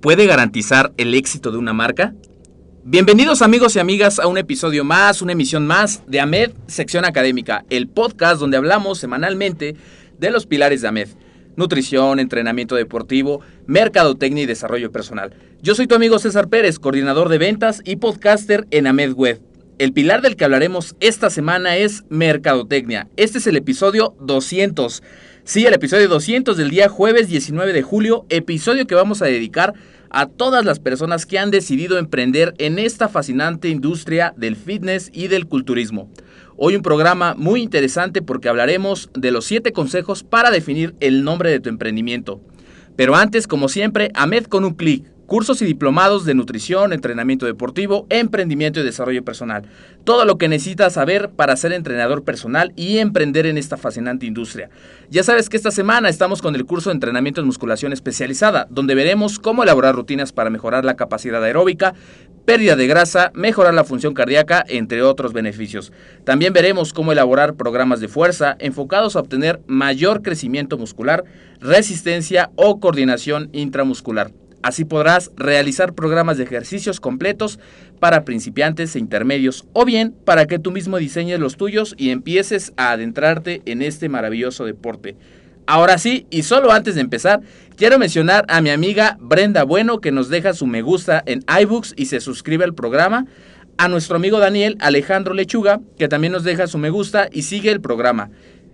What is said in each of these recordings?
puede garantizar el éxito de una marca? Bienvenidos amigos y amigas a un episodio más, una emisión más de AMED Sección Académica, el podcast donde hablamos semanalmente de los pilares de AMED. Nutrición, entrenamiento deportivo, mercadotecnia y desarrollo personal. Yo soy tu amigo César Pérez, coordinador de ventas y podcaster en AMED Web. El pilar del que hablaremos esta semana es mercadotecnia. Este es el episodio 200. Sí, el episodio 200 del día jueves 19 de julio, episodio que vamos a dedicar a todas las personas que han decidido emprender en esta fascinante industria del fitness y del culturismo. Hoy un programa muy interesante porque hablaremos de los 7 consejos para definir el nombre de tu emprendimiento. Pero antes, como siempre, AMED con un clic cursos y diplomados de nutrición, entrenamiento deportivo, emprendimiento y desarrollo personal. Todo lo que necesitas saber para ser entrenador personal y emprender en esta fascinante industria. Ya sabes que esta semana estamos con el curso de entrenamiento en musculación especializada, donde veremos cómo elaborar rutinas para mejorar la capacidad aeróbica, pérdida de grasa, mejorar la función cardíaca, entre otros beneficios. También veremos cómo elaborar programas de fuerza enfocados a obtener mayor crecimiento muscular, resistencia o coordinación intramuscular. Así podrás realizar programas de ejercicios completos para principiantes e intermedios o bien para que tú mismo diseñes los tuyos y empieces a adentrarte en este maravilloso deporte. Ahora sí, y solo antes de empezar, quiero mencionar a mi amiga Brenda Bueno que nos deja su me gusta en iBooks y se suscribe al programa, a nuestro amigo Daniel Alejandro Lechuga que también nos deja su me gusta y sigue el programa.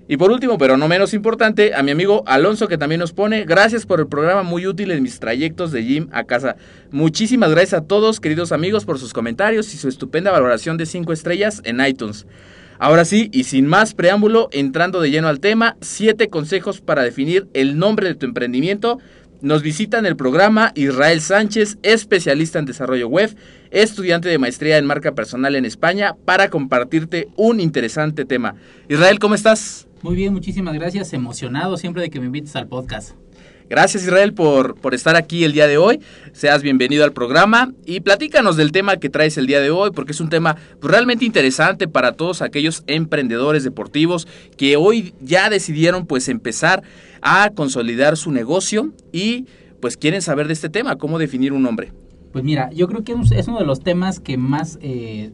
Y por último, pero no menos importante, a mi amigo Alonso que también nos pone, gracias por el programa muy útil en mis trayectos de gym a casa. Muchísimas gracias a todos, queridos amigos, por sus comentarios y su estupenda valoración de 5 estrellas en iTunes. Ahora sí, y sin más preámbulo, entrando de lleno al tema, 7 consejos para definir el nombre de tu emprendimiento. Nos visita en el programa Israel Sánchez, especialista en desarrollo web, estudiante de maestría en marca personal en España, para compartirte un interesante tema. Israel, ¿cómo estás? Muy bien, muchísimas gracias. Emocionado siempre de que me invites al podcast. Gracias Israel por, por estar aquí el día de hoy. Seas bienvenido al programa y platícanos del tema que traes el día de hoy porque es un tema pues, realmente interesante para todos aquellos emprendedores deportivos que hoy ya decidieron pues empezar a consolidar su negocio y pues quieren saber de este tema, cómo definir un nombre. Pues mira, yo creo que es uno de los temas que más eh,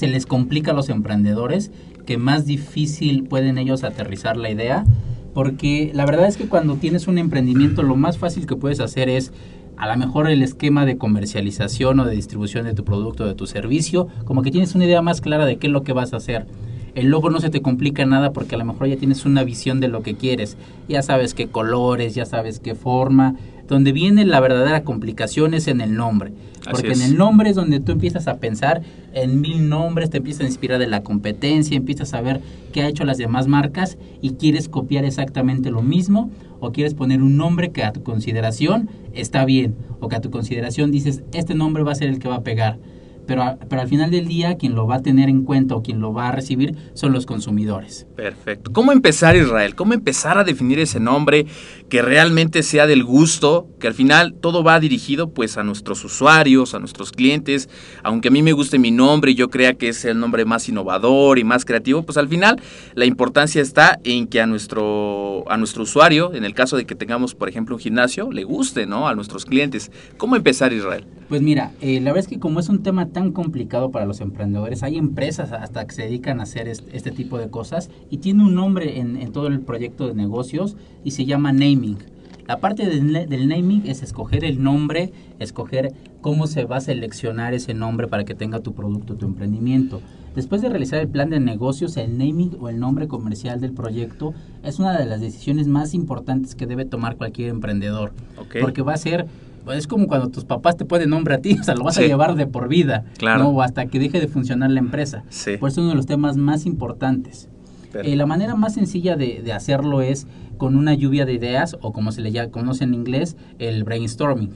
se les complica a los emprendedores que más difícil pueden ellos aterrizar la idea, porque la verdad es que cuando tienes un emprendimiento lo más fácil que puedes hacer es a lo mejor el esquema de comercialización o de distribución de tu producto o de tu servicio, como que tienes una idea más clara de qué es lo que vas a hacer. el logo no se te complica nada porque a lo mejor ya tienes una visión de lo que quieres. Ya sabes qué colores, ya sabes qué forma. Donde viene la verdadera complicación es en el nombre. Porque en el nombre es donde tú empiezas a pensar en mil nombres, te empiezas a inspirar de la competencia, empiezas a ver qué ha hecho las demás marcas y quieres copiar exactamente lo mismo o quieres poner un nombre que a tu consideración está bien o que a tu consideración dices, este nombre va a ser el que va a pegar pero, pero al final del día quien lo va a tener en cuenta o quien lo va a recibir son los consumidores. Perfecto. ¿Cómo empezar Israel? ¿Cómo empezar a definir ese nombre que realmente sea del gusto? Que al final todo va dirigido pues a nuestros usuarios, a nuestros clientes. Aunque a mí me guste mi nombre y yo crea que es el nombre más innovador y más creativo, pues al final la importancia está en que a nuestro, a nuestro usuario, en el caso de que tengamos por ejemplo un gimnasio, le guste, ¿no? A nuestros clientes. ¿Cómo empezar Israel? Pues mira, eh, la verdad es que como es un tema tan complicado para los emprendedores, hay empresas hasta que se dedican a hacer este, tipo de cosas y tiene un nombre en, todo el proyecto de negocios y se llama naming. La parte del, del, naming es escoger el nombre, escoger cómo se va a seleccionar ese nombre para que tenga tu producto, tu emprendimiento. Después de realizar el plan de negocios, el naming o el nombre comercial del proyecto es una de las decisiones más importantes que debe tomar cualquier emprendedor. Porque va a ser es como cuando tus papás te ponen nombre a ti, o sea, lo vas a llevar de por vida, claro. ¿no? O hasta que deje de funcionar la empresa. Sí. Por eso es uno de los temas más importantes. Eh, la manera más sencilla de, de, hacerlo es con una lluvia de ideas, o como se le llama, conoce en inglés, el brainstorming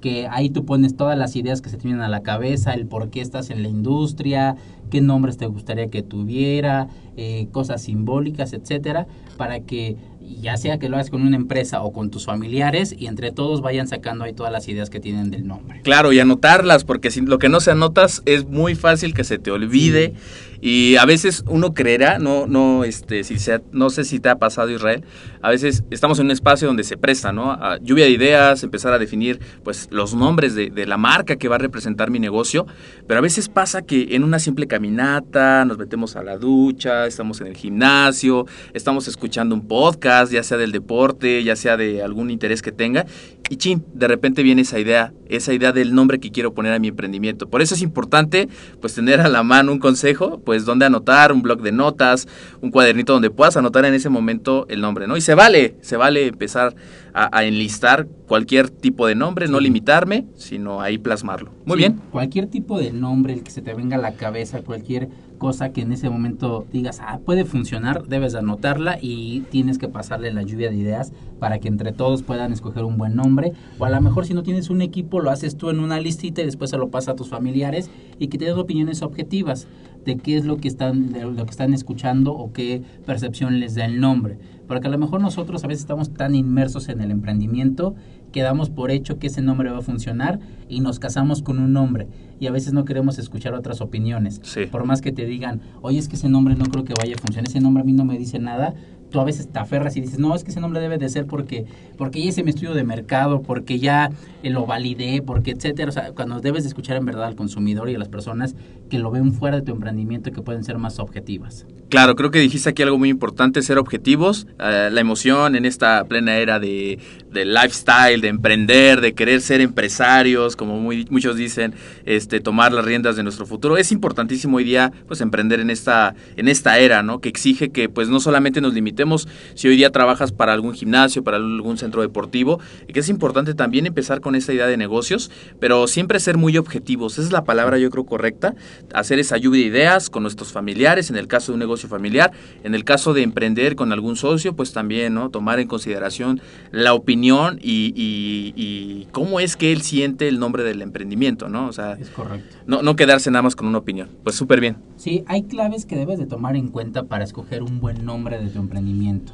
que ahí tú pones todas las ideas que se te vienen a la cabeza, el por qué estás en la industria, qué nombres te gustaría que tuviera, eh, cosas simbólicas, etcétera, para que ya sea que lo hagas con una empresa o con tus familiares y entre todos vayan sacando ahí todas las ideas que tienen del nombre. Claro, y anotarlas, porque si lo que no se anotas es muy fácil que se te olvide. Y a veces uno creerá, no, no, este, si sea, no sé si te ha pasado Israel, a veces estamos en un espacio donde se presta, ¿no? A lluvia de ideas, empezar a definir, pues, los nombres de, de, la marca que va a representar mi negocio, pero a veces pasa que en una simple caminata, nos metemos a la ducha, estamos en el gimnasio, estamos escuchando un podcast, ya sea del deporte, ya sea de algún interés que tenga, y chin, de repente viene esa idea, esa idea del nombre que quiero poner a mi emprendimiento. Por eso es importante, pues, tener a la mano un consejo, pues donde anotar, un blog de notas, un cuadernito donde puedas anotar en ese momento el nombre, ¿no? Y se vale, se vale empezar a, enlistar cualquier tipo de nombre, no limitarme, sino ahí plasmarlo. Muy bien. Cualquier tipo de nombre, el que se te venga a la cabeza, cualquier cosa que en ese momento digas, ah, puede funcionar, debes anotarla y tienes que pasarle la lluvia de ideas para que entre todos puedan escoger un buen nombre. O a lo mejor si no tienes un equipo, lo haces tú en una listita y después se lo pasa a tus familiares y que te opiniones objetivas de qué es lo que están, lo que están escuchando o qué percepción les da el nombre. Porque a lo mejor nosotros a veces estamos tan inmersos en el emprendimiento que damos por hecho que ese nombre va a funcionar y nos casamos con un nombre y a veces no queremos escuchar otras opiniones. Por más que te digan, oye, es que ese nombre no creo que vaya a funcionar, ese nombre a mí no me dice nada, tú a veces te aferras y dices, no, es que ese nombre debe de ser porque, porque ya hice mi estudio de mercado, porque ya eh, lo validé, porque etcétera. O sea, cuando debes de escuchar en verdad al consumidor y a las personas que lo ven fuera de tu emprendimiento y que pueden ser más objetivas. Claro, creo que dijiste aquí algo muy importante, ser objetivos, eh, la emoción en esta plena era de, de, lifestyle, de emprender, de querer ser empresarios, como muy, muchos dicen, este, tomar las riendas de nuestro futuro. Es importantísimo hoy día pues emprender en esta, en esta era, ¿no? Que exige que pues no solamente nos limitemos si hoy día trabajas para algún gimnasio, para algún centro deportivo, que es importante también empezar con esa idea de negocios, pero siempre ser muy objetivos. Esa es la palabra yo creo correcta, hacer esa lluvia de ideas con nuestros familiares, en el caso de un negocio familiar, en el caso de emprender con algún socio, pues también, ¿no? Tomar en consideración la opinión y, y, cómo es que él siente el nombre del emprendimiento, ¿no? O sea, es correcto. No, no quedarse nada más con una opinión. Pues súper bien. Sí, hay claves que debes de tomar en cuenta para escoger un buen nombre de tu emprendimiento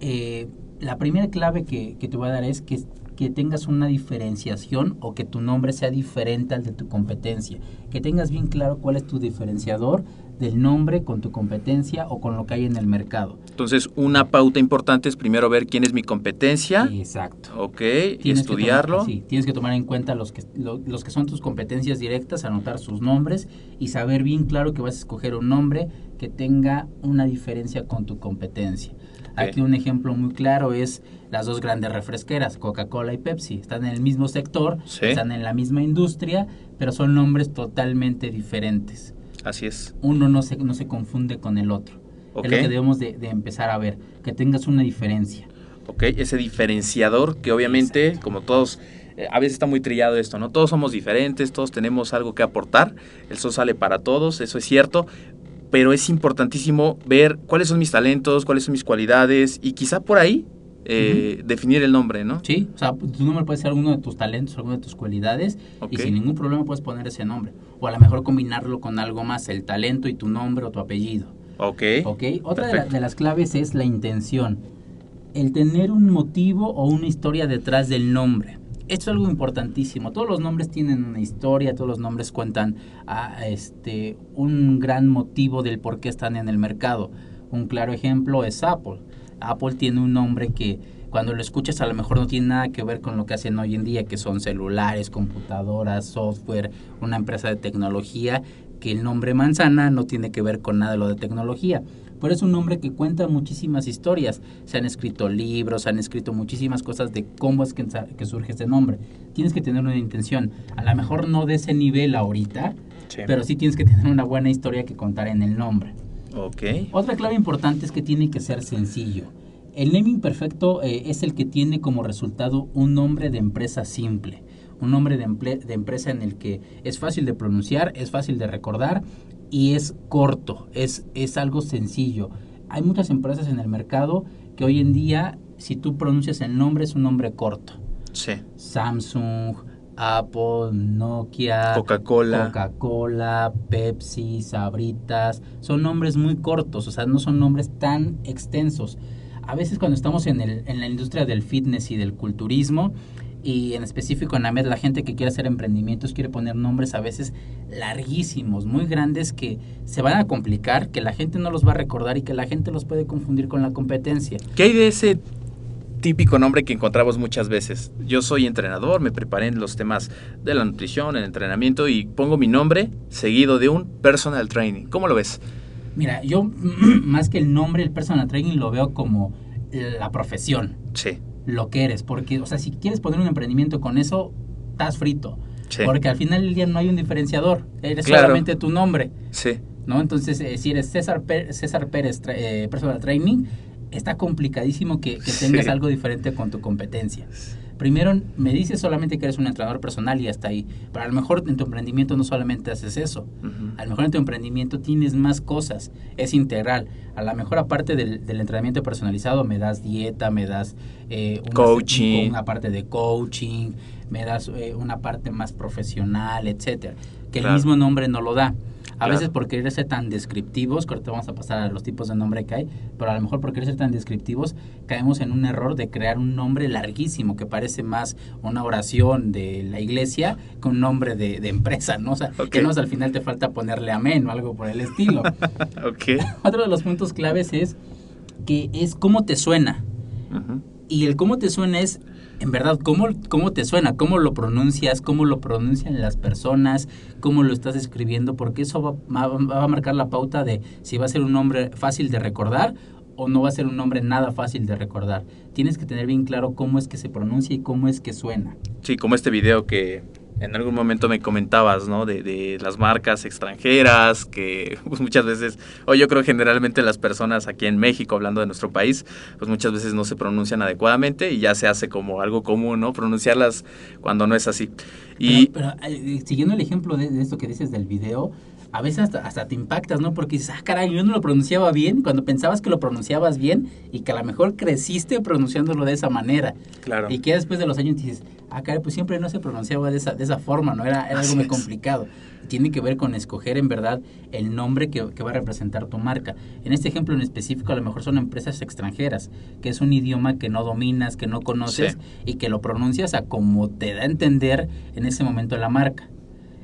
eh, la primera clave que, te voy a dar es que, que tengas una diferenciación o que tu nombre sea diferente al de tu competencia. Que tengas bien claro cuál es tu diferenciador del nombre con tu competencia o con lo que hay en el mercado. Entonces, una pauta importante es primero ver quién es mi competencia. Exacto. Ok, tienes estudiarlo. sí, tienes que tomar en cuenta los que, los que son tus competencias directas, anotar sus nombres y saber bien claro que vas a escoger un nombre que tenga una diferencia con tu competencia. Aquí un ejemplo muy claro es las dos grandes refresqueras, Coca-Cola y Pepsi. Están en el mismo sector, están en la misma industria, pero son nombres totalmente diferentes. Así es. uno no se, no se confunde con el otro. Ok. Es lo que debemos de, de empezar a ver, que tengas una diferencia. ¿ok? Ese diferenciador que obviamente, Exacto. como todos, eh, a veces está muy trillado esto, ¿no? Todos somos diferentes, todos tenemos algo que aportar, el sol sale para todos, eso es cierto, pero es importantísimo ver cuáles son mis talentos, cuáles son mis cualidades y quizá por ahí eh, definir el nombre, ¿no? Sí, o sea, tu nombre puede ser alguno de tus talentos, alguna de tus cualidades, y sin ningún problema puedes poner ese nombre. O a lo mejor combinarlo con algo más, el talento y tu nombre o tu apellido. Ok. ¿Ok? Otra de, la- de las claves es la intención. El tener un motivo o una historia detrás del nombre. Esto es algo importantísimo. Todos los nombres tienen una historia, todos los nombres cuentan a, este, un gran motivo del por qué están en el mercado. Un claro ejemplo es Apple. Apple tiene un nombre que cuando lo escuchas a lo mejor no tiene nada que ver con lo que hacen hoy en día, que son celulares, computadoras, software, una empresa de tecnología, que el nombre manzana no tiene que ver con nada de lo de tecnología. Pero es un nombre que cuenta muchísimas historias. Se han escrito libros, se han escrito muchísimas cosas de cómo es que, que surge este nombre. Tienes que tener una intención. A lo mejor no de ese nivel ahorita, Sí. pero sí tienes que tener una buena historia que contar en el nombre. Ok. Otra clave importante es que tiene que ser sencillo. El naming perfecto eh, es el que tiene como resultado un nombre de empresa simple. Un nombre de, de empresa en el que es fácil de pronunciar, es fácil de recordar y es corto, es, es algo sencillo. Hay muchas empresas en el mercado que hoy en día, si tú pronuncias el nombre, es un nombre corto. Sí. Samsung, Apple, Nokia, Coca-Cola. Coca-Cola, Pepsi, Sabritas, son nombres muy cortos, o sea, no son nombres tan extensos. A veces cuando estamos en, el, en la industria del fitness y del culturismo, y en específico en AMED, la gente que quiere hacer emprendimientos quiere poner nombres a veces larguísimos, muy grandes, que se van a complicar, que la gente no los va a recordar y que la gente los puede confundir con la competencia. ¿Qué hay de ese típico nombre que encontramos muchas veces? Yo soy entrenador, me preparé en los temas de la nutrición, el entrenamiento y pongo mi nombre seguido de un personal training. ¿Cómo lo ves? Mira, yo más que el nombre, el personal training lo veo como la profesión, Sí. lo que eres, porque, o sea, si quieres poner un emprendimiento con eso, estás frito, Sí. porque al final del día no hay un diferenciador, eres Claro. solamente tu nombre, Sí. ¿no? Entonces, eh, si eres César, Pé- César Pérez eh, Personal Training, está complicadísimo que, que tengas Sí. algo diferente con tu competencia. Primero, me dices solamente que eres un entrenador personal y hasta ahí. Pero a lo mejor en tu emprendimiento no solamente haces eso. Ujú. A lo mejor en tu emprendimiento tienes más cosas, es integral. A lo mejor aparte del, del entrenamiento personalizado me das dieta, me das eh, una, Coaching. una parte de coaching, me das eh, una parte más profesional, etcétera, que Claro. el mismo nombre no lo da. A Claro. veces por querer ser tan descriptivos, que ahorita vamos a pasar a los tipos de nombre que hay, pero a lo mejor por querer ser tan descriptivos caemos en un error de crear un nombre larguísimo que parece más una oración de la iglesia que un nombre de, de empresa, ¿no? O sea, que no, al final te falta ponerle amén o algo por el estilo. Ok. Otro de los puntos claves es que es cómo te suena. Y el cómo te suena es, en verdad, cómo, cómo te suena, cómo lo pronuncias, cómo lo pronuncian las personas, cómo lo estás escribiendo, porque eso va, va- va a marcar la pauta de si va a ser un nombre fácil de recordar o no va a ser un nombre nada fácil de recordar. Tienes que tener bien claro cómo es que se pronuncia y cómo es que suena. Sí, como este video que en algún momento me comentabas, ¿no? De, de las marcas extranjeras, que pues muchas veces, o yo creo generalmente las personas aquí en México, hablando de nuestro país, pues muchas veces no se pronuncian adecuadamente y ya se hace como algo común, ¿no? Pronunciarlas cuando no es así. Y Pero, pero, eh, siguiendo el ejemplo de, de esto que dices del video, a veces hasta, hasta te impactas, ¿no? Porque dices, ah, caray, yo no lo pronunciaba bien, cuando pensabas que lo pronunciabas bien y que a lo mejor creciste pronunciándolo de esa manera. claro, Y que después de los años dices, caray, pues siempre no se pronunciaba de esa, de esa forma, ¿no? Era, era algo muy complicado. Tiene que ver con escoger en verdad el nombre que, que va a representar tu marca. En este ejemplo en específico, a lo mejor son empresas extranjeras, que es un idioma que no dominas, que no conoces Sí. y que lo pronuncias a como te da a entender en ese momento la marca.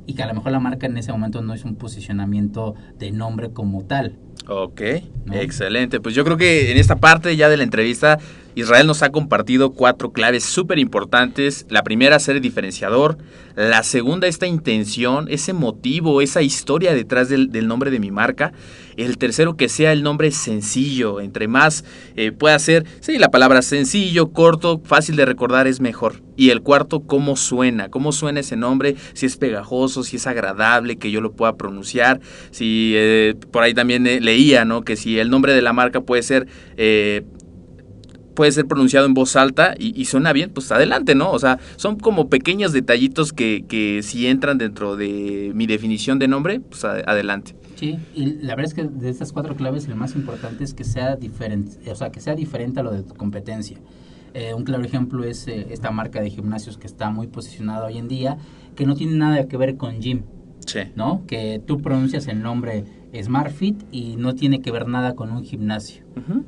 Y que a lo mejor la marca en ese momento no es un posicionamiento de nombre como tal. Ok, ¿no? excelente. Pues yo creo que en esta parte ya de la entrevista Israel nos ha compartido cuatro claves súper importantes. La primera, ser el diferenciador. La segunda, esta intención, ese motivo, esa historia detrás del, del nombre de mi marca. El tercero, que sea el nombre sencillo. Entre más eh, pueda ser, sí, la palabra sencillo, corto, fácil de recordar es mejor. Y el cuarto, cómo suena, cómo suena ese nombre, si es pegajoso, si es agradable, que yo lo pueda pronunciar. Si eh, por ahí también eh, leía, ¿no? Que si el nombre de la marca puede ser puede ser pronunciado en voz alta y, y, suena bien, pues adelante, ¿no? O sea, son como pequeños detallitos que, que si entran dentro de mi definición de nombre, pues a, adelante. Sí, y la verdad es que de estas cuatro claves el más importante es que sea diferente, o sea, que sea diferente a lo de tu competencia. Eh, un claro ejemplo es eh, esta marca de gimnasios que está muy posicionada hoy en día, que no tiene nada que ver con gym, Sí. ¿no? Que tú pronuncias el nombre SmartFit y no tiene que ver nada con un gimnasio. Ujú.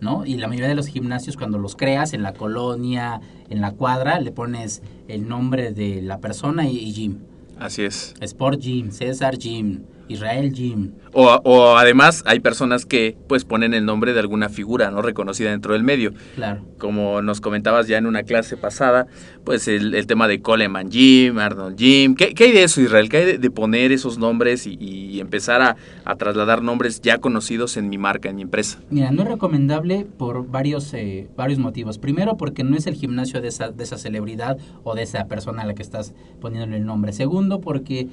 ¿No? Y la mayoría de los gimnasios cuando los creas en la colonia, en la cuadra, le pones el nombre de la persona y, y gym. Así es. Sport Gym, César Gym, Israel Gym. O, o además hay personas que pues ponen el nombre de alguna figura no reconocida dentro del medio. Claro. Como nos comentabas ya en una clase pasada, pues el, el tema de Coleman Jim, Arnold Jim. ¿Qué, qué hay de eso, Israel? ¿Qué hay de, de poner esos nombres y, y empezar a, a, trasladar nombres ya conocidos en mi marca, en mi empresa? Mira, no es recomendable por varios, eh, varios motivos. Primero, porque no es el gimnasio de esa, de esa celebridad o de esa persona a la que estás poniéndole el nombre. Segundo, porque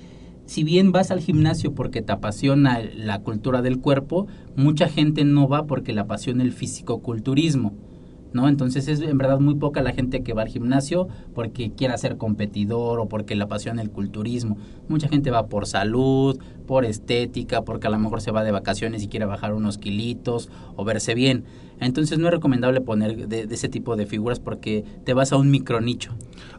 si bien vas al gimnasio porque te apasiona la cultura del cuerpo, mucha gente no va porque le apasiona el fisicoculturismo. ¿No? Entonces es en verdad muy poca la gente que va al gimnasio porque quiera ser competidor o porque le apasiona el culturismo. Mucha gente va por salud, por estética, porque a lo mejor se va de vacaciones y quiere bajar unos kilitos o verse bien. Entonces no es recomendable poner de, de ese tipo de figuras porque te vas a un micronicho.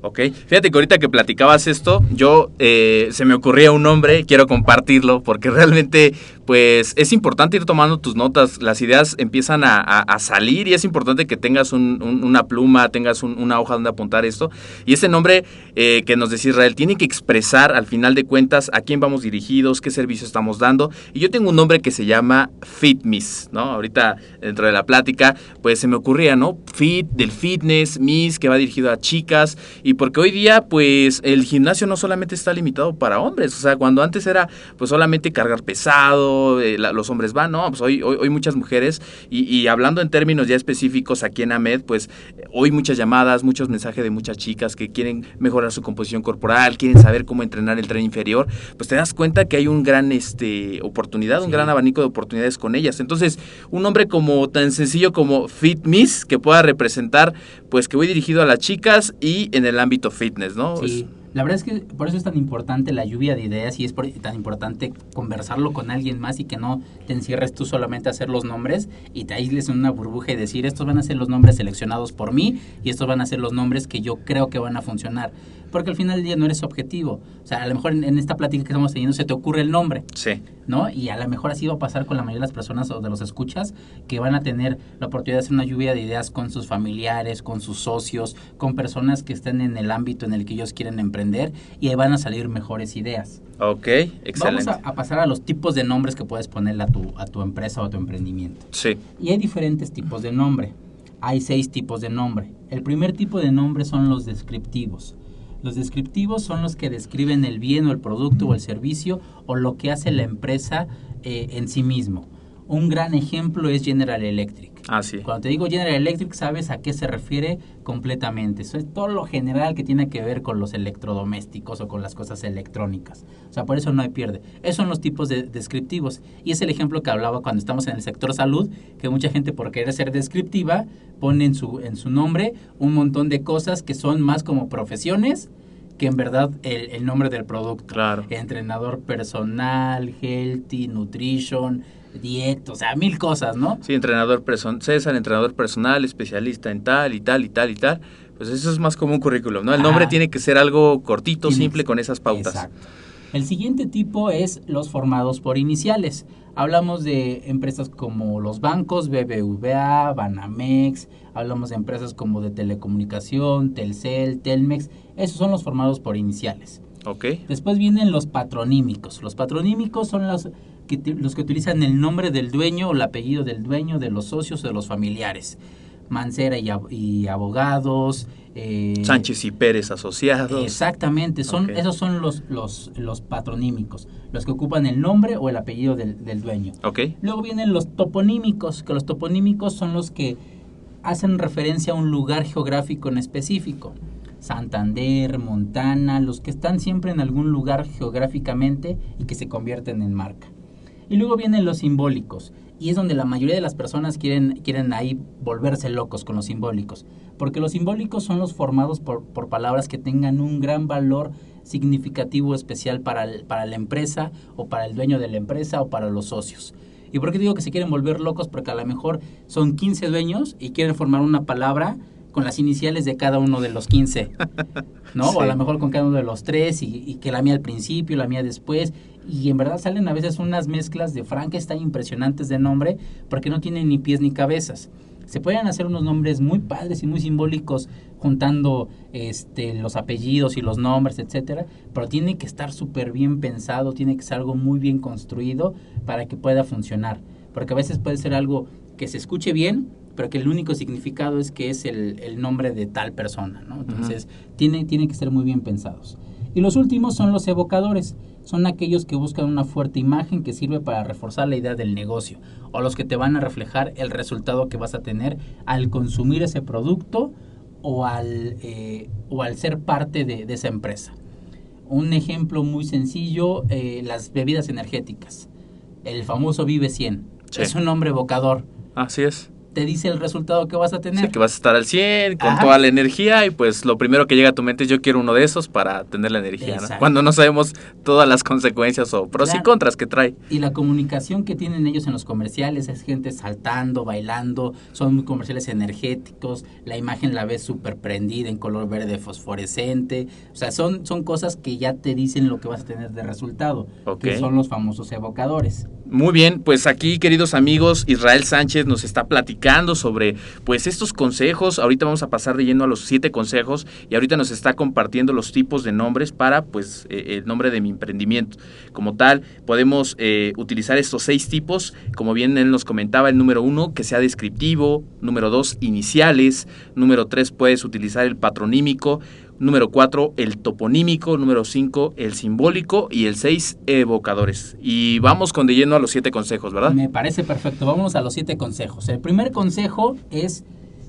Ok, fíjate que ahorita que platicabas esto, yo eh, se me ocurría un nombre, quiero compartirlo porque realmente pues es importante ir tomando tus notas, las ideas empiezan a, salir y es importante que tengas un, un, una pluma, tengas un, una hoja donde apuntar esto. Y ese nombre eh, que nos decía Israel tiene que expresar al final de cuentas a quién vamos dirigidos, qué servicio estamos dando. Y yo tengo un nombre que se llama FitMiss, ¿no? Ahorita dentro de la plática pues se me ocurría, ¿no? Fit, del fitness, Miss, que va dirigido a chicas y porque hoy día pues el gimnasio no solamente está limitado para hombres, o sea, cuando antes era pues solamente cargar pesado, eh, la, los hombres van, no, pues hoy, hoy, hoy muchas mujeres y, y, hablando en términos ya específicos aquí en AMED, pues hoy muchas llamadas, muchos mensajes de muchas chicas que quieren mejorar su composición corporal, quieren saber cómo entrenar el tren inferior, pues te das cuenta que hay un gran este oportunidad, sí. un gran abanico de oportunidades con ellas. Entonces, un nombre como tan sencillo como Fit Miss que pueda representar pues que voy dirigido a las chicas y en el ámbito fitness, ¿no? Sí. La verdad es que por eso es tan importante la lluvia de ideas y es por, tan importante conversarlo con alguien más y que no te encierres tú solamente a hacer los nombres y te aísles en una burbuja y decir estos van a ser los nombres seleccionados por mí y estos van a ser los nombres que yo creo que van a funcionar. Porque al final del día no eres objetivo. O sea, a lo mejor en, en esta plática que estamos teniendo se te ocurre el nombre. Sí. ¿No? Y a lo mejor así va a pasar con la mayoría de las personas o de los escuchas que van a tener la oportunidad de hacer una lluvia de ideas con sus familiares, con sus socios, con personas que estén en el ámbito en el que ellos quieren emprender y ahí van a salir mejores ideas. Ok, excelente. Vamos a, a, pasar a los tipos de nombres que puedes ponerle a tu, a tu empresa o a tu emprendimiento. Sí. Y hay diferentes tipos de nombre. Hay seis tipos de nombre. El primer tipo de nombre son los descriptivos. Los descriptivos son los que describen el bien o el producto o el servicio o lo que hace la empresa eh, en sí mismo. Un gran ejemplo es General Electric. Ah, sí. Cuando te digo General Electric, sabes a qué se refiere completamente. Eso es todo lo general que tiene que ver con los electrodomésticos o con las cosas electrónicas. O sea, por eso no hay pierde. Esos son los tipos de descriptivos. Y es el ejemplo que hablaba cuando estamos en el sector salud, que mucha gente por querer ser descriptiva pone en su, en su nombre un montón de cosas que son más como profesiones que en verdad el, el nombre del producto. Claro. Entrenador personal, healthy, nutrition, dieta, o sea, mil cosas, ¿no? Sí, entrenador personal, César, entrenador personal, especialista en tal y tal y tal y tal. Pues eso es más como un currículum, ¿no? El nombre ah, tiene que ser algo cortito, simple, con esas pautas. Exacto. El siguiente tipo es los formados por iniciales. Hablamos de empresas como los bancos, BBVA, Banamex, hablamos de empresas como de telecomunicación, Telcel, Telmex. Esos son los formados por iniciales. Ok. Después vienen los patronímicos. Los patronímicos son los que, los que utilizan el nombre del dueño o el apellido del dueño, de los socios o de los familiares. Mancera y, ab- y Abogados. eh, Sánchez y Pérez asociados. Exactamente, son, esos son los, los, los patronímicos, los que ocupan el nombre o el apellido del, del dueño. Luego vienen los toponímicos, que los toponímicos son los que hacen referencia a un lugar geográfico en específico. Santander, Montana, los que están siempre en algún lugar geográficamente y que se convierten en marca. Y luego vienen los simbólicos, y es donde la mayoría de las personas quieren, quieren ahí volverse locos con los simbólicos, porque los simbólicos son los formados por, por palabras que tengan un gran valor significativo especial para, para la empresa o para el dueño de la empresa o para los socios. ¿Y por qué digo que se quieren volver locos? Porque a lo mejor son 15 dueños y quieren formar una palabra con las iniciales de cada uno de los 15, ¿no? O a Sí. lo mejor con cada uno de los tres y, y que la mía al principio, la mía después. Y en verdad salen a veces unas mezclas de Frankenstein impresionantes de nombre porque no tienen ni pies ni cabezas. Se pueden hacer unos nombres muy padres y muy simbólicos juntando este, los apellidos y los nombres, etcétera, pero tiene que estar súper bien pensado, tiene que ser algo muy bien construido para que pueda funcionar. Porque a veces puede ser algo que se escuche bien, pero que el único significado es que es el, el nombre de tal persona, ¿no? Entonces, tiene, tiene que ser muy bien pensados. Y los últimos son los evocadores. Son aquellos que buscan una fuerte imagen que sirve para reforzar la idea del negocio o los que te van a reflejar el resultado que vas a tener al consumir ese producto o al, eh, o al ser parte de, de esa empresa. Un ejemplo muy sencillo, eh, las bebidas energéticas. El famoso Vive 100. Sí. Es un nombre evocador. Así es. Te dice el resultado que vas a tener. Sí, que vas a estar al 100 con Ajá. toda la energía y pues lo primero que llega a tu mente es yo quiero uno de esos para tener la energía. Cuando no sabemos todas las consecuencias o pros y contras que trae. Y la comunicación que tienen ellos en los comerciales es gente saltando, bailando, son muy comerciales energéticos, la imagen la ves súper prendida en color verde fosforescente, o sea, son, son cosas que ya te dicen lo que vas a tener de resultado, que son los famosos evocadores. Muy bien, pues aquí queridos amigos, Israel Sánchez nos está platicando sobre pues estos consejos, ahorita vamos a pasar de lleno a los siete consejos y ahorita nos está compartiendo los tipos de nombres para pues eh, el nombre de mi emprendimiento. Como tal, podemos eh, utilizar estos seis tipos, como bien él nos comentaba, el número uno que sea descriptivo, número dos iniciales, número tres puedes utilizar el patronímico, Número 4, el toponímico. Número 5, el simbólico. Y el 6, evocadores. Y vamos con de lleno a los siete consejos, ¿verdad? Me parece perfecto, vamos a los siete consejos. El primer consejo es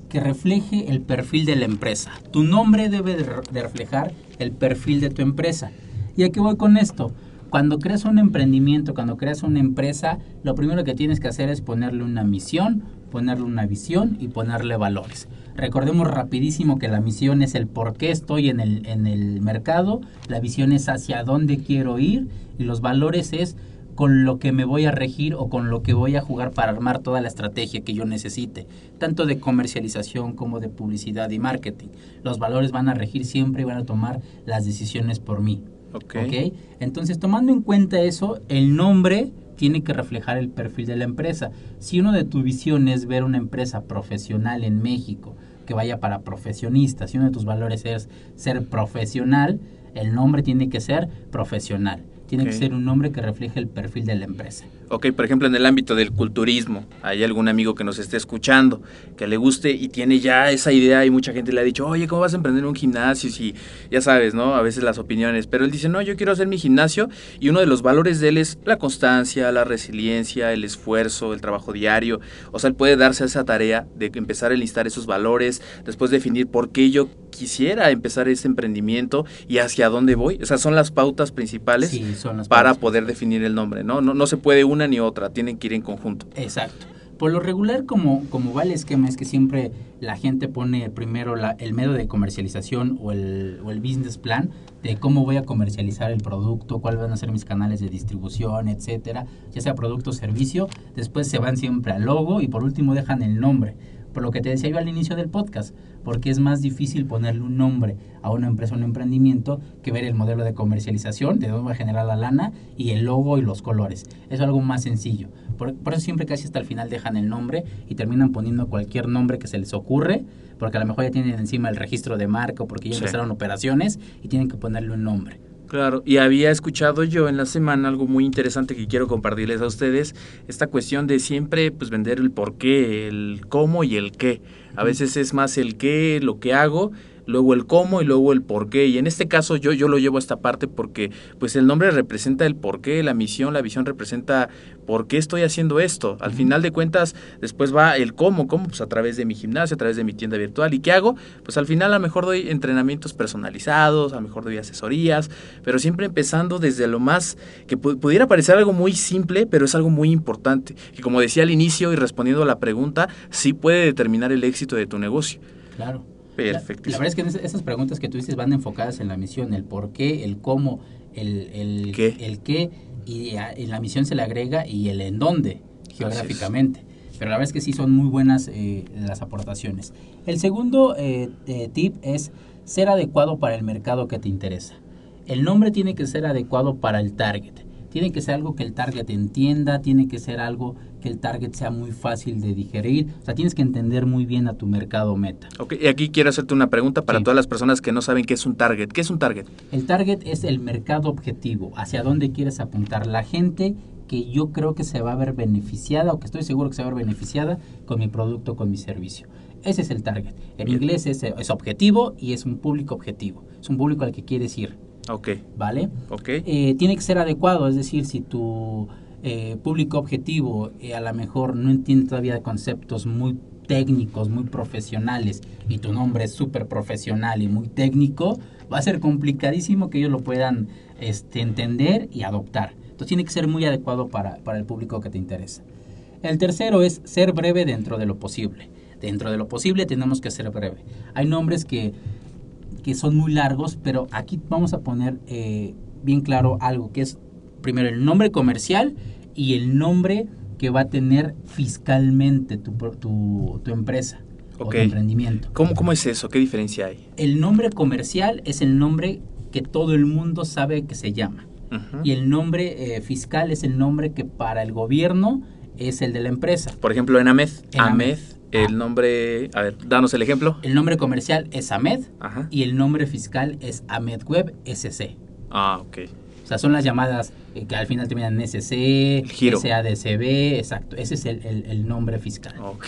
que refleje el perfil de la empresa. Tu nombre debe de re- de reflejar el perfil de tu empresa. ¿Y a qué voy con esto? Cuando creas un emprendimiento, cuando creas una empresa, lo primero que tienes que hacer es ponerle una misión, ponerle una visión y ponerle valores. Recordemos rapidísimo que la misión es el por qué estoy en el, en el mercado, la visión es hacia dónde quiero ir y los valores es con lo que me voy a regir o con lo que voy a jugar para armar toda la estrategia que yo necesite, tanto de comercialización como de publicidad y marketing. Los valores van a regir siempre y van a tomar las decisiones por mí. Ok. ¿ok? Entonces, tomando en cuenta eso, el nombre tiene que reflejar el perfil de la empresa. Si uno de tu visión es ver una empresa profesional en México que vaya para profesionistas, si uno de tus valores es ser profesional, el nombre tiene que ser profesional. Tiene que ser un nombre que refleje el perfil de la empresa. Ok, por ejemplo, en el ámbito del culturismo, hay algún amigo que nos esté escuchando, que le guste y tiene ya esa idea y mucha gente le ha dicho, oye, ¿cómo vas a emprender un gimnasio? Si ya sabes, ¿no? A veces las opiniones, pero él dice, no, yo quiero hacer mi gimnasio y uno de los valores de él es la constancia, la resiliencia, el esfuerzo, el trabajo diario. O sea, él puede darse esa tarea de empezar a enlistar esos valores, después definir por qué yo quisiera empezar ese emprendimiento y hacia dónde voy. Esas son las pautas principales Sí, son las para pautas. poder definir el nombre, ¿no? ¿no? No se puede una ni otra, tienen que ir en conjunto. Exacto. Por lo regular, como, como va el esquema, es que siempre la gente pone primero el medio de comercialización o el, o el business plan de cómo voy a comercializar el producto, cuáles van a ser mis canales de distribución, etcétera, ya sea producto o servicio. Después se van siempre al logo y por último dejan el nombre. Por lo que te decía yo al inicio del podcast, porque es más difícil ponerle un nombre a una empresa o un emprendimiento que ver el modelo de comercialización, de dónde va a generar la lana y el logo y los colores. Es algo más sencillo. Por, por eso siempre casi hasta el final dejan el nombre y terminan poniendo cualquier nombre que se les ocurre, porque a lo mejor ya tienen encima el registro de marca o porque ya Sí. empezaron operaciones y tienen que ponerle un nombre. Claro, y había escuchado yo en la semana algo muy interesante que quiero compartirles a ustedes, esta cuestión de siempre pues vender el por qué, el cómo y el qué. A veces es más el qué, lo que hago, luego el cómo y luego el por qué. Y en este caso yo, yo lo llevo a esta parte porque pues el nombre representa el por qué, la misión, la visión representa por qué estoy haciendo esto. Al final de cuentas después va el cómo, cómo pues a través de mi gimnasio, a través de mi tienda virtual. ¿Y qué hago? Pues al final a lo mejor doy entrenamientos personalizados, a lo mejor doy asesorías, pero siempre empezando desde lo más que pu- pudiera parecer algo muy simple, pero es algo muy importante. Que como decía al inicio y respondiendo a la pregunta, sí puede determinar el éxito de tu negocio. Claro. Perfectísimo. La, la verdad es que esas- preguntas que tú dices van enfocadas en la misión, el por qué, el cómo, el, el ¿Qué? el qué, y en la misión se le agrega y el en dónde, geográficamente. Pero la verdad es que sí son muy buenas eh, las aportaciones. El segundo eh, eh, tip es ser adecuado para el mercado que te interesa. El nombre tiene que ser adecuado para el target. Tiene que ser algo que el target entienda, tiene que ser algo que el target sea muy fácil de digerir. O sea, tienes que entender muy bien a tu mercado meta. Ok, y aquí quiero hacerte una pregunta para Sí. todas las personas que no saben qué es un target. ¿Qué es un target? El target es el mercado objetivo, hacia dónde quieres apuntar. La gente que yo creo que se va a ver beneficiada o que estoy seguro que se va a ver beneficiada con mi producto, con mi servicio. Ese es el target. En Bien. inglés es, es objetivo y es un público objetivo. Es un público al que quieres ir, Ok, ¿vale? ok. Eh, tiene que ser adecuado, es decir, si tu eh, público objetivo eh, a lo mejor no entiende todavía conceptos muy técnicos, muy profesionales, y tu nombre es súper profesional y muy técnico, va a ser complicadísimo que ellos lo puedan este, entender y adoptar. Entonces tiene que ser muy adecuado para, para el público que te interesa. El tercero es ser breve dentro de lo posible. Dentro de lo posible tenemos que ser breve. Hay nombres que que son muy largos, pero aquí vamos a poner eh, bien claro algo, que es primero el nombre comercial y el nombre que va a tener fiscalmente tu, tu, tu empresa o tu emprendimiento. ¿Cómo, ¿Cómo es eso? ¿Qué diferencia hay? El nombre comercial es el nombre que todo el mundo sabe que se llama. Y el nombre eh, fiscal es el nombre que para el gobierno es el de la empresa. Por ejemplo, en AMED. En AMED, AMED. el nombre... A ver, danos el ejemplo. El nombre comercial es AMED Ajá. y el nombre fiscal es AMED Web SC. Ah, ok. O sea, son las llamadas eh, que al final terminan en SC. SADCB, exacto. Ese es el, el- el nombre fiscal, Ok.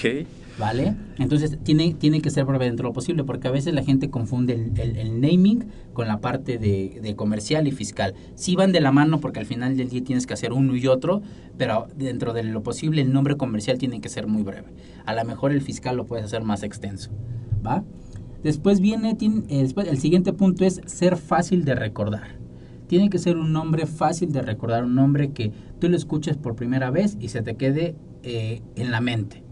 ¿vale? Entonces, tiene, tiene que ser breve dentro de lo posible, porque a veces la gente confunde el, naming con la parte de, de comercial y fiscal. Sí van de la mano, porque al final del día tienes que hacer uno y otro, pero dentro de lo posible el nombre comercial tiene que ser muy breve. A lo mejor el fiscal lo puedes hacer más extenso, ¿va? Después viene, tien- eh, después, el siguiente punto es ser fácil de recordar. Tiene que ser un nombre fácil de recordar, un nombre que tú lo escuches por primera vez y se te quede eh, en la mente.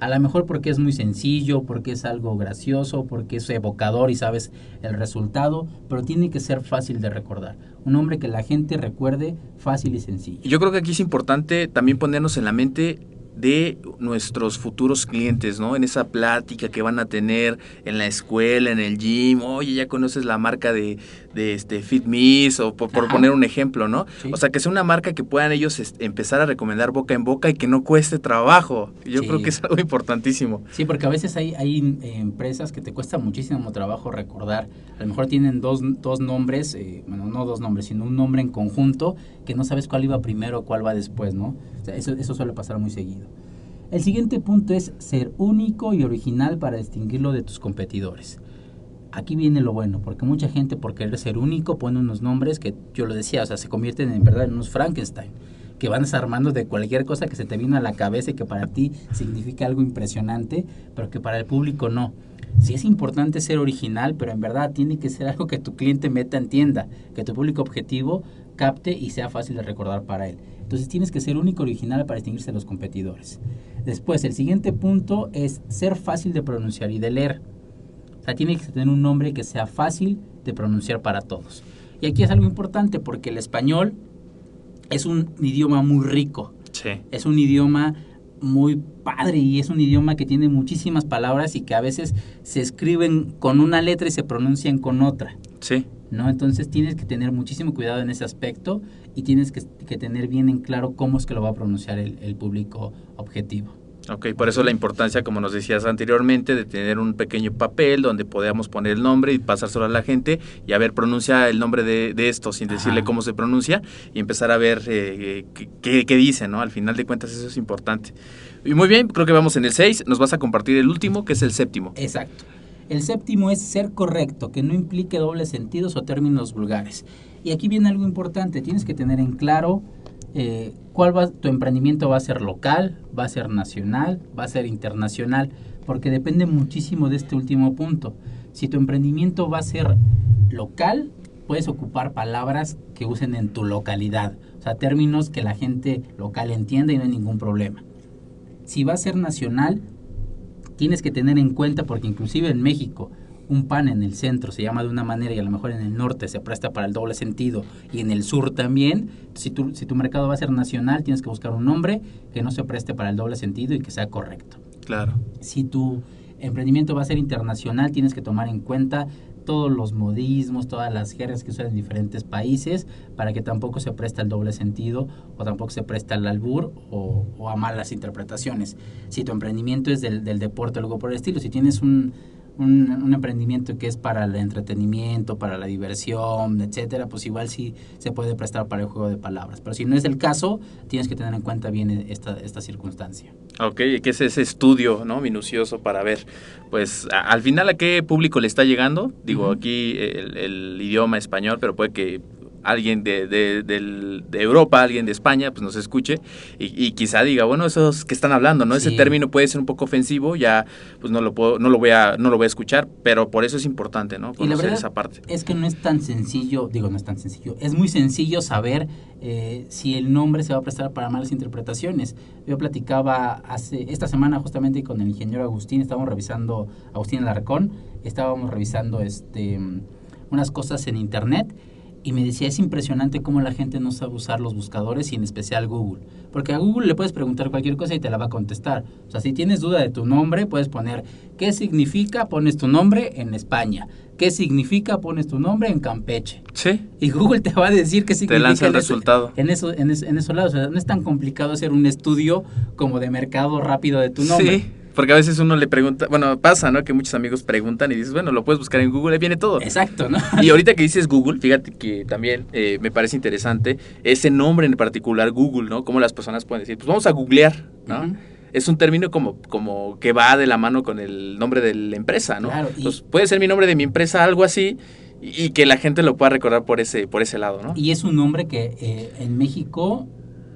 A lo mejor porque es muy sencillo, porque es algo gracioso, porque es evocador y sabes el resultado, pero tiene que ser fácil de recordar. Un nombre que la gente recuerde fácil y sencillo. Yo creo que aquí es importante también ponernos en la mente de nuestros futuros clientes, ¿no? En esa plática que van a tener en la escuela, en el gym, oye, ya conoces la marca de, de este FitMe's o por, poner un ejemplo, ¿no? Sí. O sea, que sea una marca que puedan ellos este, empezar a recomendar boca en boca y que no cueste trabajo. Yo Sí. creo que es algo importantísimo. Sí, porque a veces hay, hay eh, empresas que te cuesta muchísimo trabajo recordar. A lo mejor tienen dos, dos nombres, eh, bueno, no dos nombres, sino un nombre en conjunto que no sabes cuál iba primero o cuál va después, ¿no? O sea, eso, eso suele pasar muy seguido. El siguiente punto es ser único y original para distinguirlo de tus competidores. Aquí viene lo bueno, porque mucha gente por querer ser único pone unos nombres que yo lo decía, o sea, se convierten en verdad en unos Frankenstein, que van desarmando de cualquier cosa que se te vino a la cabeza y que para ti significa algo impresionante, pero que para el público no. Sí es importante ser original, pero en verdad tiene que ser algo que tu cliente meta entienda, que tu público objetivo capte y sea fácil de recordar para él. Entonces tienes que ser único original para distinguirse de los competidores. Después, el siguiente punto es ser fácil de pronunciar y de leer. O sea, tiene que tener un nombre que sea fácil de pronunciar para todos. Y aquí es algo importante porque el español es un idioma muy rico, Sí. es un idioma muy padre y es un idioma que tiene muchísimas palabras y que a veces se escriben con una letra y se pronuncian con otra. Sí. ¿no? Entonces tienes que tener muchísimo cuidado en ese aspecto y tienes que, que tener bien en claro cómo es que lo va a pronunciar el, el público objetivo. Ok, por eso la importancia, como nos decías anteriormente, de tener un pequeño papel donde podamos poner el nombre y pasárselo a la gente y a ver, pronuncia el nombre de, de esto sin decirle cómo se pronuncia y empezar a ver eh, qué, qué- qué dice, ¿no? Al final de cuentas eso es importante. Y muy bien, creo que vamos en el 6, nos vas a compartir el último, que es el séptimo. Exacto. El séptimo es ser correcto, que no implique dobles sentidos o términos vulgares. Y aquí viene algo importante, tienes que tener en claro eh, cuál va, tu emprendimiento va a ser local, va a ser nacional, va a ser internacional, porque depende muchísimo de este último punto. Si tu emprendimiento va a ser local, puedes ocupar palabras que usen en tu localidad, o sea, términos que la gente local entienda y no hay ningún problema. Si va a ser nacional, tienes que tener en cuenta, porque inclusive en México, un pan en el centro se llama de una manera y a lo mejor en el norte se presta para el doble sentido y en el sur también. Si tu, si tu mercado va a ser nacional, tienes que buscar un nombre que no se preste para el doble sentido y que sea correcto. Claro. Si tu emprendimiento va a ser internacional, tienes que tomar en cuenta todos los modismos, todas las jergas que usan en diferentes países, para que tampoco se preste al doble sentido o tampoco se preste al albur o, o a malas interpretaciones. Si tu emprendimiento es del, del deporte o algo por el estilo, si tienes un, un, un emprendimiento que es para el entretenimiento, para la diversión, etcétera, pues igual sí se puede prestar para el juego de palabras. Pero si no es el caso, tienes que tener en cuenta bien esta, esta circunstancia. Ok, que es ese estudio, ¿no? Minucioso para ver, pues, a- al final a qué público le está llegando. Digo, aquí el, el idioma español, pero puede que alguien de, de, Europa, alguien de España, pues nos escuche y, y quizá diga, bueno, esos que están hablando, ¿no? Ese término puede ser un poco ofensivo, ya, pues no lo puedo, no lo voy a, no lo voy a escuchar, pero por eso es importante, ¿no? Y la Conocer verdad esa parte. es que no es tan sencillo, digo, no es tan sencillo, es muy sencillo saber eh, si el nombre se va a prestar para malas interpretaciones. Yo platicaba hace esta semana justamente con el ingeniero Agustín, estábamos revisando, Agustín Alarcón, estábamos revisando este unas cosas en internet y me decía, es impresionante cómo la gente no sabe usar los buscadores y en especial Google. Porque a Google le puedes preguntar cualquier cosa y te la va a contestar. O sea, si tienes duda de tu nombre, puedes poner qué significa, pones tu nombre en España. ¿Qué significa? Pones tu nombre en Campeche. Sí, Y Google te va a decir qué significa. lanza el en ese- resultado. En eso, en, eso, en esos lados. O sea, no es tan complicado hacer un estudio como de mercado rápido de tu nombre. sí. Porque a veces uno le pregunta, bueno, pasa, ¿no? Que muchos amigos preguntan y dices, bueno, lo puedes buscar en Google, ahí viene todo. Exacto, ¿no? Y ahorita que dices Google, fíjate que también eh, me parece interesante ese nombre en particular, Google, ¿no? Cómo las personas pueden decir, pues vamos a googlear, ¿no? Es un término como, como que va de la mano con el nombre de la empresa, ¿no? Claro, y- Pues puede ser mi nombre de mi empresa, algo así, y, y que la gente lo pueda recordar por ese, por ese lado, ¿no? Y es un nombre que eh, en México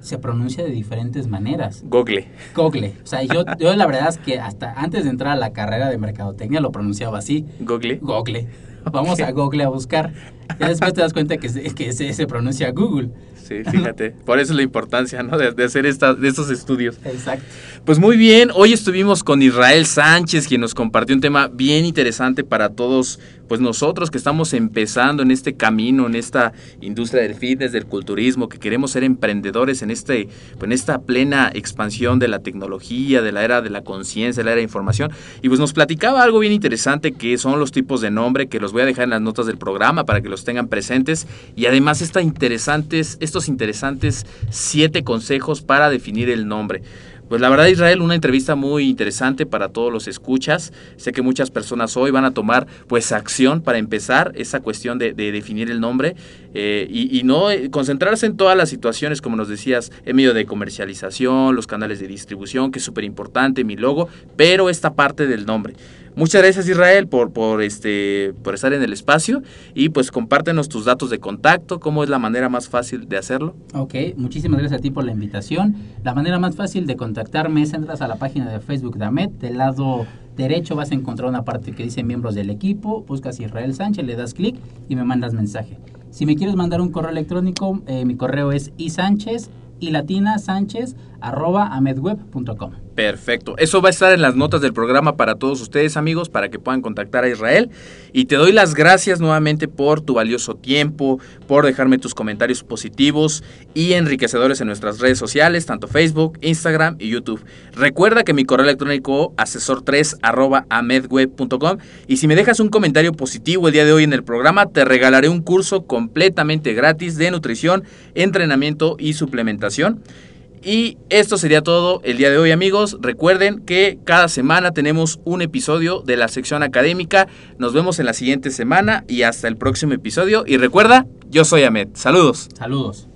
se pronuncia de diferentes maneras. Google. Google. O sea, yo, yo la verdad es que hasta antes de entrar a la carrera de mercadotecnia lo pronunciaba así. Google. Google. Vamos a Google a buscar. Ya después te das cuenta que se, que se, se pronuncia Google. Sí, fíjate. Por eso es la importancia, ¿no? De, de hacer esta, de estos estudios. Exacto. Pues muy bien, hoy estuvimos con Israel Sánchez, quien nos compartió un tema bien interesante para todos, pues nosotros que estamos empezando en este camino, en esta industria del fitness, del culturismo, que queremos ser emprendedores en este, en esta plena expansión de la tecnología, de la era de la conciencia, de la era de información. Y pues nos platicaba algo bien interesante que son los tipos de nombre, que los voy a dejar en las notas del programa para que los tengan presentes. Y además esta interesantes, estos interesantes siete consejos para definir el nombre. Pues la verdad, Israel, una entrevista muy interesante para todos los escuchas. Sé que muchas personas hoy van a tomar pues acción para empezar esa cuestión de, de definir el nombre eh, y, y, no eh, concentrarse en todas las situaciones, como nos decías, en medio de comercialización, los canales de distribución, que es súper importante, mi logo, pero esta parte del nombre. Muchas gracias Israel por, por, este, por estar en el espacio y pues compártenos tus datos de contacto, cómo es la manera más fácil de hacerlo. Ok, muchísimas gracias a ti por la invitación. La manera más fácil de contactarme es entras a la página de Facebook de AMET, del lado derecho vas a encontrar una parte que dice miembros del equipo, buscas Israel Sánchez, le das clic y me mandas mensaje. Si me quieres mandar un correo electrónico, eh, mi correo es isánchez y latina sánchez arroba amedweb.com. Perfecto. Eso va a estar en las notas del programa para todos ustedes, amigos, para que puedan contactar a Israel. Y te doy las gracias nuevamente por tu valioso tiempo, por dejarme tus comentarios positivos y enriquecedores en nuestras redes sociales, tanto Facebook, Instagram y YouTube. Recuerda que mi correo electrónico asesor3 arroba amedweb.com y si me dejas un comentario positivo el día de hoy en el programa, te regalaré un curso completamente gratis de nutrición, entrenamiento y suplementación. Y esto sería todo el día de hoy amigos. Recuerden que cada semana tenemos un episodio de la sección académica. Nos vemos en la siguiente semana y hasta el próximo episodio. Y recuerda, yo soy Ahmed. Saludos. Saludos.